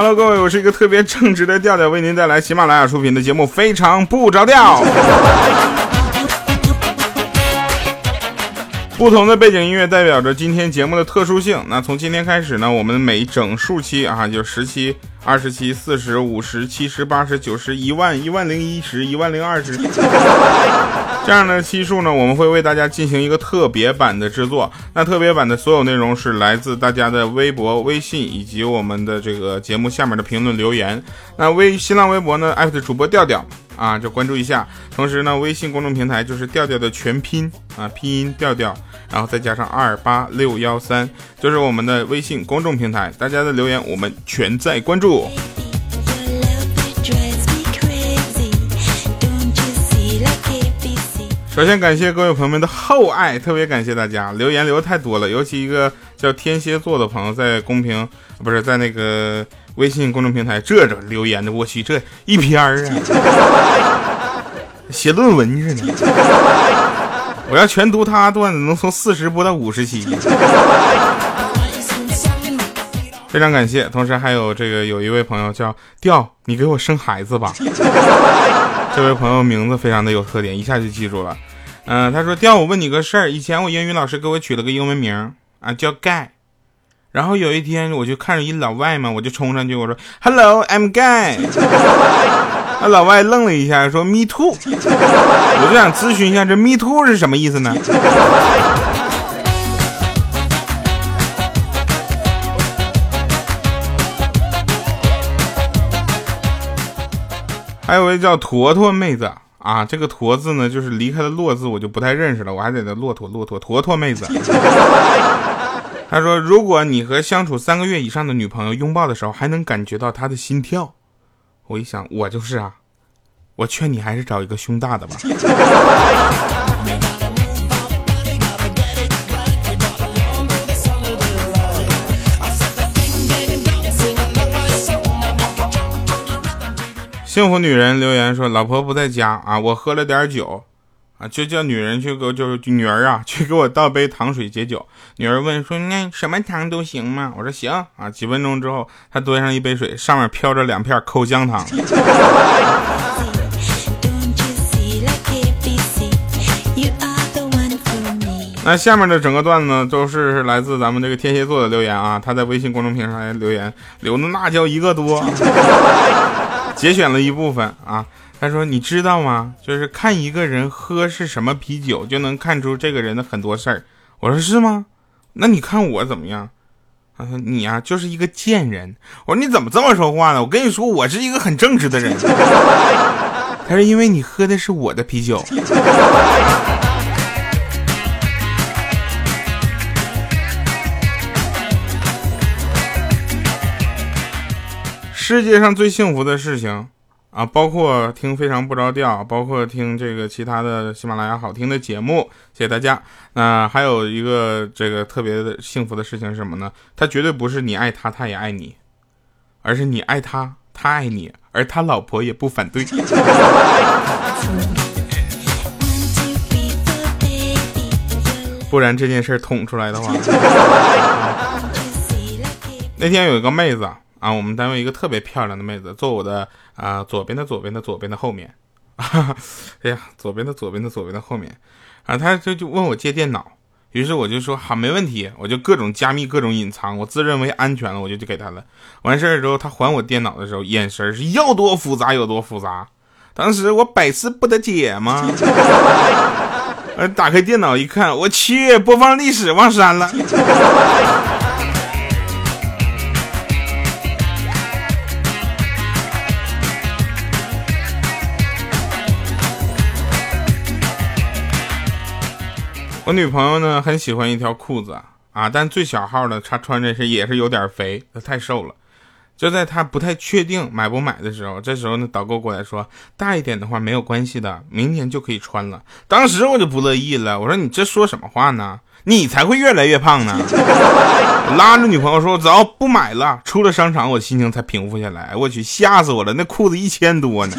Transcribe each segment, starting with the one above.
Hello，各位，我是一个特别正直的调调，为您带来喜马拉雅出品的节目《非常不着调》。不同的背景音乐代表着今天节目的特殊性。那从今天开始呢，我们每整数期啊，就十期、二十七、四十五十、七十、八十、九十、一万、一万零一十、一万零二十 这样的期数呢，我们会为大家进行一个特别版的制作。那特别版的所有内容是来自大家的微博、微信以及我们的这个节目下面的评论留言。那微新浪微博呢，艾特主播调调。啊，就关注一下，同时呢，微信公众平台就是调调的全拼啊，拼音调调，然后再加上二八六幺三，就是我们的微信公众平台，大家的留言我们全在关注。首先感谢各位朋友们的厚爱，特别感谢大家留言留的太多了，尤其一个叫天蝎座的朋友在公屏，不是在那个。微信公众平台这这留言的，我去这一篇儿啊，写论文似的。我要全读他段子，能从四十播到五十期。非常感谢，同时还有这个有一位朋友叫调，你给我生孩子吧。这位朋友名字非常的有特点，一下就记住了。嗯，他说调，我问你个事儿，以前我英语老师给我取了个英文名啊，叫盖。然后有一天，我就看着一老外嘛，我就冲上去，我说：“Hello, I'm Guy。”那老外愣了一下，说：“Me too。”我就想咨询一下，这 “Me too” 是什么意思呢？还有位叫坨坨妹子啊，这个“坨”字呢，就是离开了“骆”字，我就不太认识了，我还得那骆驼、骆驼、坨坨妹子。他说：“如果你和相处三个月以上的女朋友拥抱的时候还能感觉到她的心跳，我一想，我就是啊，我劝你还是找一个胸大的吧。”幸福女人留言说：“老婆不在家啊，我喝了点酒。”啊，就叫女人去给，就是女儿啊，去给我倒杯糖水解酒。女儿问说：“那什么糖都行吗？”我说：“行。”啊，几分钟之后，她端上一杯水，上面飘着两片口香糖。那下面的整个段子呢，都是来自咱们这个天蝎座的留言啊，他在微信公众平台留言，留的那叫一个多，节选了一部分啊。他说：“你知道吗？就是看一个人喝是什么啤酒，就能看出这个人的很多事儿。”我说：“是吗？那你看我怎么样？”他说：“你呀，就是一个贱人。”我说：“你怎么这么说话呢？我跟你说，我是一个很正直的人。”他说：“因为你喝的是我的啤酒。”世界上最幸福的事情。啊，包括听非常不着调，包括听这个其他的喜马拉雅好听的节目，谢谢大家。那还有一个这个特别的幸福的事情是什么呢？他绝对不是你爱他，他也爱你，而是你爱他，他爱你，而他老婆也不反对。不然这件事捅出来的话，那天有一个妹子。啊我们单位一个特别漂亮的妹子坐我的啊左边的左边的左边的后面，哎呀，左边的左边的左边的后面，啊，她就就问我借电脑，于是我就说好没问题，我就各种加密各种隐藏，我自认为安全了，我就就给她了。完事儿之后，她还我电脑的时候，眼神是要多复杂有多复杂，当时我百思不得解嘛，呃，打开电脑一看，我去，播放历史忘删了。我女朋友呢很喜欢一条裤子啊，但最小号的她穿着是也是有点肥，她太瘦了。就在她不太确定买不买的时候，这时候呢导购过来说大一点的话没有关系的，明年就可以穿了。当时我就不乐意了，我说你这说什么话呢？你才会越来越胖呢！拉着女朋友说走，不买了。出了商场，我心情才平复下来。我去，吓死我了，那裤子一千多呢。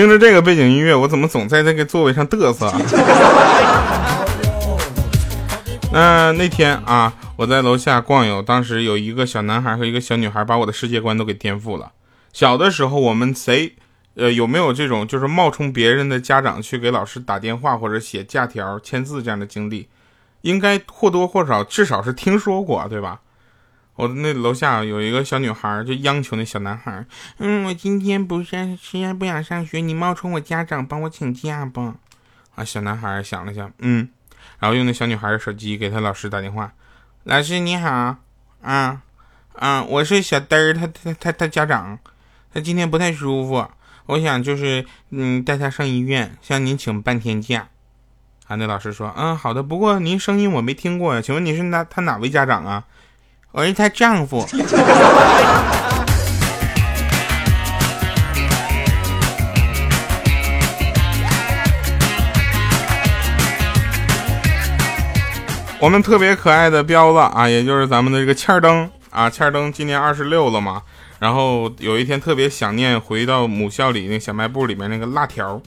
听着这个背景音乐，我怎么总在这个座位上嘚瑟？那 那天啊，我在楼下逛悠，当时有一个小男孩和一个小女孩，把我的世界观都给颠覆了。小的时候，我们谁，呃，有没有这种就是冒充别人的家长去给老师打电话或者写假条、签字这样的经历？应该或多或少，至少是听说过，对吧？我那楼下有一个小女孩，就央求那小男孩，嗯，我今天不上，实在不想上学，你冒充我家长帮我请假吧。啊，小男孩想了想，嗯。然后用那小女孩的手机给他老师打电话，老师你好，啊啊，我是小嘚儿，他他他他家长，他今天不太舒服，我想就是嗯带他上医院，向您请半天假。啊，那老师说，嗯好的，不过您声音我没听过呀，请问你是哪他哪位家长啊？我是她丈夫。我们特别可爱的彪子啊，也就是咱们的这个欠儿灯啊，欠儿灯今年二十六了嘛。然后有一天特别想念回到母校里那小卖部里面那个辣条，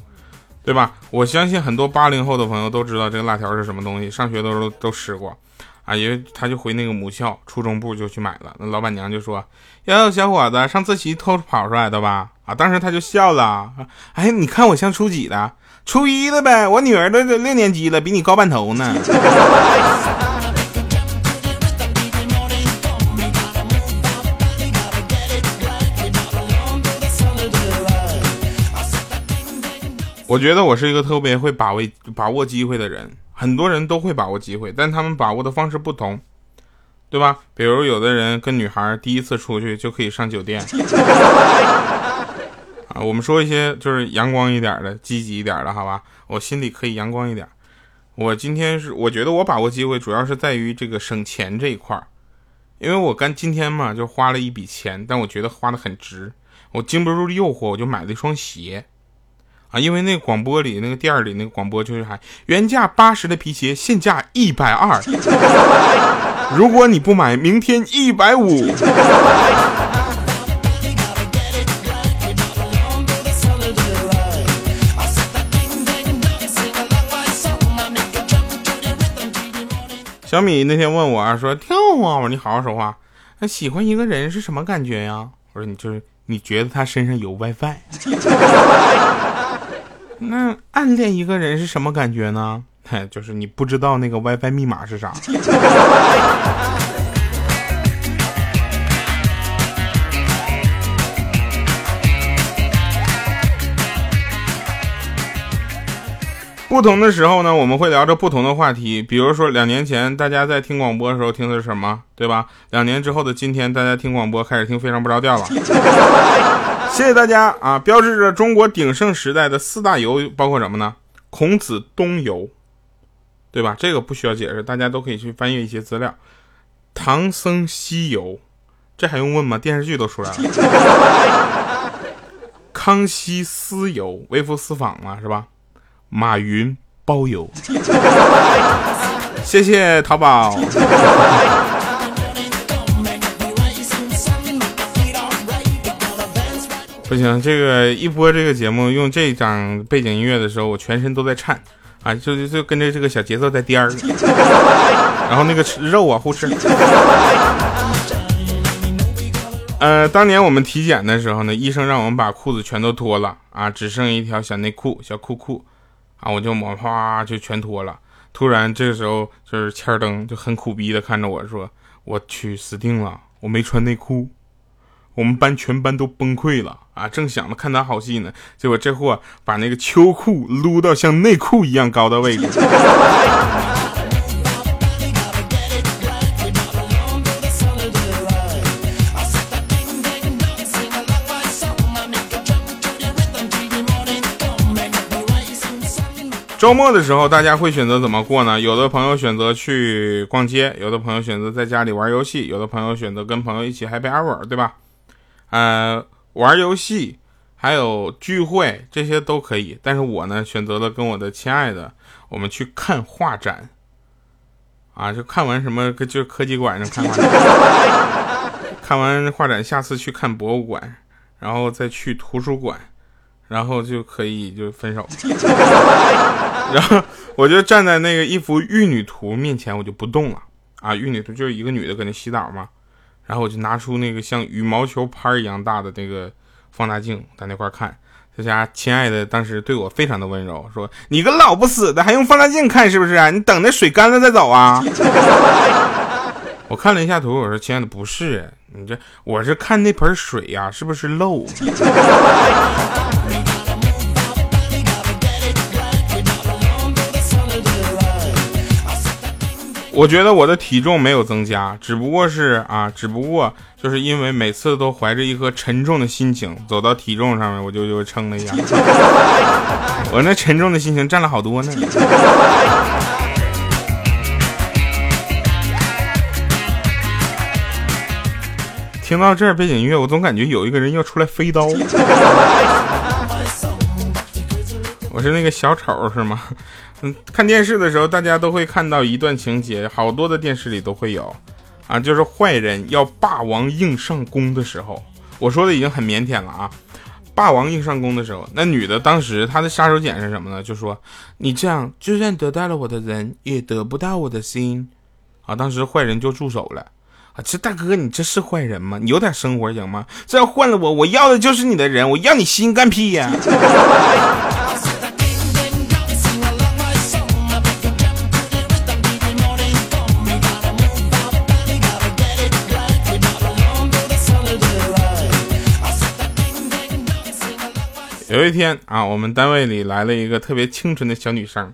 对吧？我相信很多八零后的朋友都知道这个辣条是什么东西，上学的时候都吃过啊。因为他就回那个母校初中部就去买了，那老板娘就说：“哟，小伙子，上自习偷跑出来的吧？”啊，当时他就笑了，哎，你看我像初几的？初一的呗，我女儿都六年级了，比你高半头呢。我觉得我是一个特别会把握把握机会的人，很多人都会把握机会，但他们把握的方式不同，对吧？比如有的人跟女孩第一次出去就可以上酒店。啊，我们说一些就是阳光一点的、积极一点的，好吧？我心里可以阳光一点。我今天是，我觉得我把握机会主要是在于这个省钱这一块儿，因为我刚今天嘛就花了一笔钱，但我觉得花的很值。我经不住诱惑，我就买了一双鞋。啊，因为那个广播里那个店里那个广播就是还原价八十的皮鞋，现价一百二。如果你不买，明天一百五。小米那天问我啊，说跳啊，我说你好好说话。那喜欢一个人是什么感觉呀？我说你就是你觉得他身上有 WiFi。那暗恋一个人是什么感觉呢？就是你不知道那个 WiFi 密码是啥。不同的时候呢，我们会聊着不同的话题。比如说，两年前大家在听广播的时候听的是什么，对吧？两年之后的今天，大家听广播开始听非常不着调了。谢谢大家啊！标志着中国鼎盛时代的四大游包括什么呢？孔子东游，对吧？这个不需要解释，大家都可以去翻阅一些资料。唐僧西游，这还用问吗？电视剧都出来了。康熙私游，微服私访嘛，是吧？马云包邮，谢谢淘宝。不行，这个一播这个节目用这张背景音乐的时候，我全身都在颤啊，就就就跟着这个小节奏在颠儿，然后那个肉啊，呼哧。呃，当年我们体检的时候呢，医生让我们把裤子全都脱了啊，只剩一条小内裤、小裤裤。啊！我就抹啪就全脱了。突然这个时候，就是千灯就很苦逼的看着我说：“我去，死定了！我没穿内裤。”我们班全班都崩溃了啊！正想着看他好戏呢，结果这货把那个秋裤撸到像内裤一样高的位置。周末的时候，大家会选择怎么过呢？有的朋友选择去逛街，有的朋友选择在家里玩游戏，有的朋友选择跟朋友一起 happy hour，对吧？呃，玩游戏还有聚会这些都可以，但是我呢选择了跟我的亲爱的，我们去看画展。啊，就看完什么就科技馆上看画展，看完画展，下次去看博物馆，然后再去图书馆。然后就可以就分手。然后我就站在那个一幅玉女图面前，我就不动了啊。玉女图就是一个女的搁那洗澡嘛，然后我就拿出那个像羽毛球拍一样大的那个放大镜，在那块看。这家亲爱的当时对我非常的温柔，说：“你个老不死的，还用放大镜看是不是啊？你等那水干了再走啊！” 我看了一下图，我说：“亲爱的，不是你这，我是看那盆水呀，是不是漏？”我觉得我的体重没有增加，只不过是啊，只不过就是因为每次都怀着一颗沉重的心情走到体重上面，我就就称了一下，我那沉重的心情占了好多呢。听到这儿背景音乐，我总感觉有一个人要出来飞刀。我是那个小丑是吗？看电视的时候，大家都会看到一段情节，好多的电视里都会有，啊，就是坏人要霸王硬上弓的时候，我说的已经很腼腆了啊，霸王硬上弓的时候，那女的当时她的杀手锏是什么呢？就说你这样，就算得到了我的人，也得不到我的心，啊，当时坏人就住手了，啊，这大哥你这是坏人吗？你有点生活行吗？这要换了我，我要的就是你的人，我要你心干屁呀！有一天啊，我们单位里来了一个特别清纯的小女生，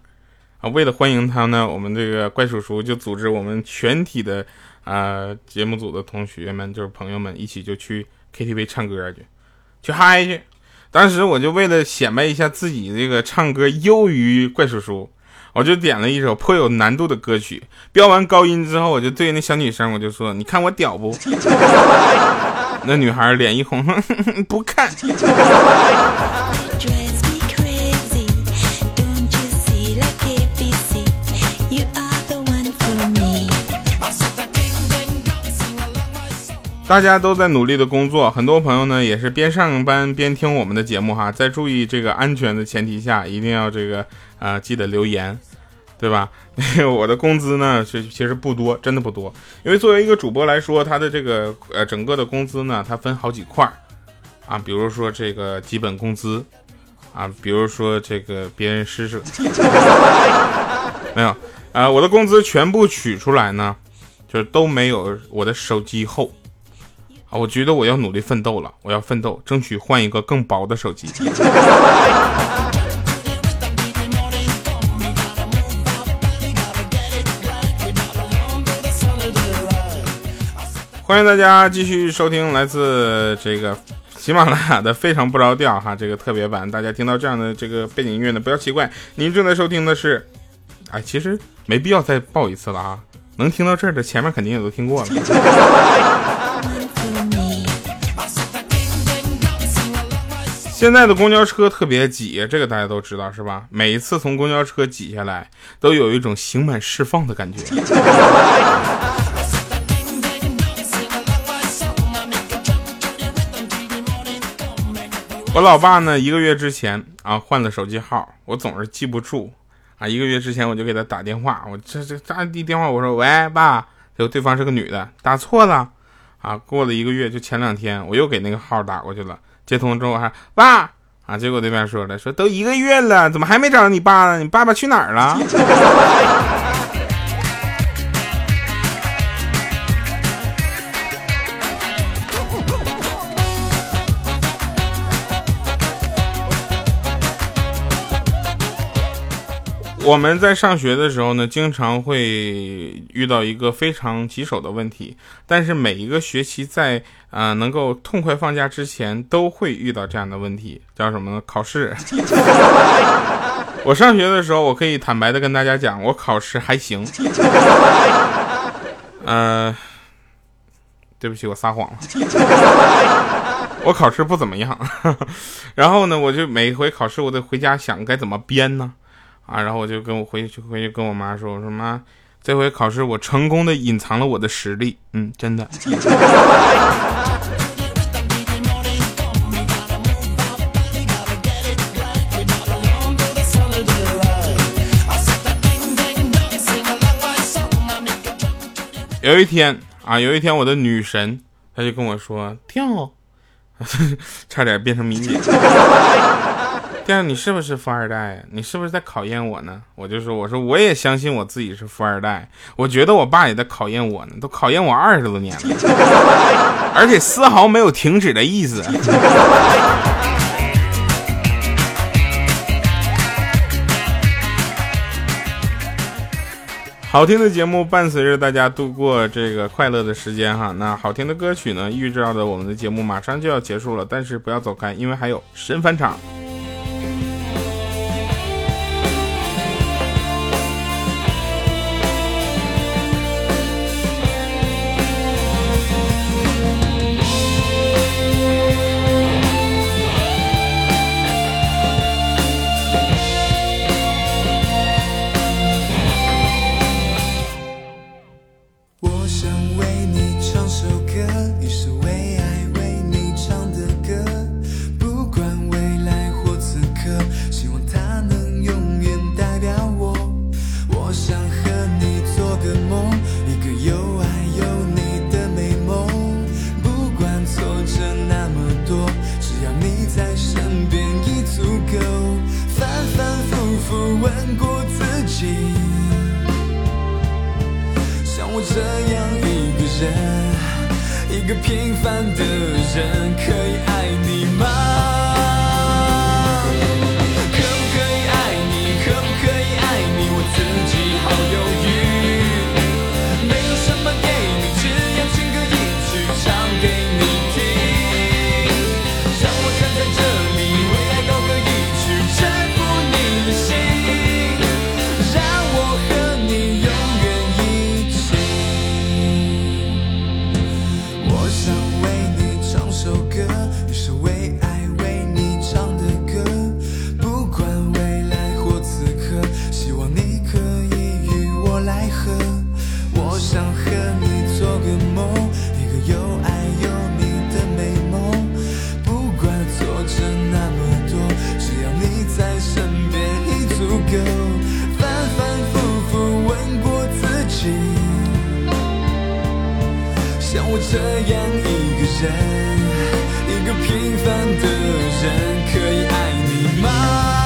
啊，为了欢迎她呢，我们这个怪叔叔就组织我们全体的啊节目组的同学们，就是朋友们一起就去 KTV 唱歌去，去嗨去。当时我就为了显摆一下自己这个唱歌优于怪叔叔，我就点了一首颇有难度的歌曲。飙完高音之后，我就对那小女生我就说：“你看我屌不？” 那女孩脸一红，不看。大家都在努力的工作，很多朋友呢也是边上班边听我们的节目哈，在注意这个安全的前提下，一定要这个啊记得留言，对吧？我的工资呢是其实不多，真的不多，因为作为一个主播来说，他的这个呃整个的工资呢，它分好几块啊，比如说这个基本工资啊，比如说这个别人施舍，没有啊，我的工资全部取出来呢，就是都没有我的手机厚。啊，我觉得我要努力奋斗了，我要奋斗，争取换一个更薄的手机。欢迎大家继续收听来自这个喜马拉雅的《非常不着调》哈，这个特别版。大家听到这样的这个背景音乐呢，不要奇怪，您正在收听的是，哎，其实没必要再报一次了啊，能听到这儿的前面肯定也都听过了。现在的公交车特别挤，这个大家都知道是吧？每一次从公交车挤下来，都有一种刑满释放的感觉。我老爸呢，一个月之前啊换了手机号，我总是记不住啊。一个月之前我就给他打电话，我这这打第电话，我说喂爸，结果对方是个女的，打错了啊。过了一个月，就前两天我又给那个号打过去了。接通之后还爸啊，结果对面说了，说都一个月了，怎么还没找到你爸呢？你爸爸去哪儿了？我们在上学的时候呢，经常会遇到一个非常棘手的问题。但是每一个学期在啊能够痛快放假之前，都会遇到这样的问题，叫什么呢？考试。我上学的时候，我可以坦白的跟大家讲，我考试还行。呃，对不起，我撒谎了。我考试不怎么样。然后呢，我就每回考试，我得回家想该怎么编呢？啊然后我就跟我回去回去跟我妈说我说妈这回考试我成功的隐藏了我的实力。嗯真的。有一天啊有一天我的女神她就跟我说跳 差点变成民警这你是不是富二代？你是不是在考验我呢？我就说，我说我也相信我自己是富二代，我觉得我爸也在考验我呢，都考验我二十多年了，而且丝毫没有停止的意思。好听的节目伴随着大家度过这个快乐的时间哈，那好听的歌曲呢，预兆着我们的节目马上就要结束了，但是不要走开，因为还有神返场。这样一个人，一个平凡的人，可以爱你吗？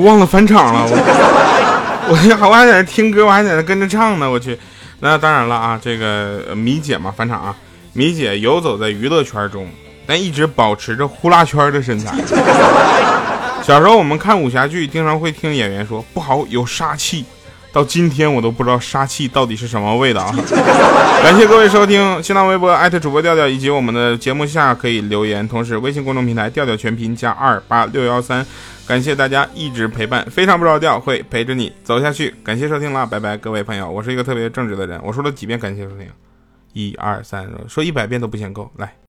我忘了返场了，我我还我还在那听歌，我还在那跟着唱呢，我去。那当然了啊，这个米姐嘛返场啊，米姐游走在娱乐圈中，但一直保持着呼啦圈的身材。小时候我们看武侠剧，经常会听演员说不好，有杀气。到今天我都不知道杀气到底是什么味道啊！感谢各位收听新浪微博艾特主播调调，以及我们的节目下可以留言，同时微信公众平台调调全拼加二八六幺三，感谢大家一直陪伴，非常不着调会陪着你走下去。感谢收听啦，拜拜，各位朋友，我是一个特别正直的人，我说了几遍感谢收听，一二三，说一百遍都不嫌够，来。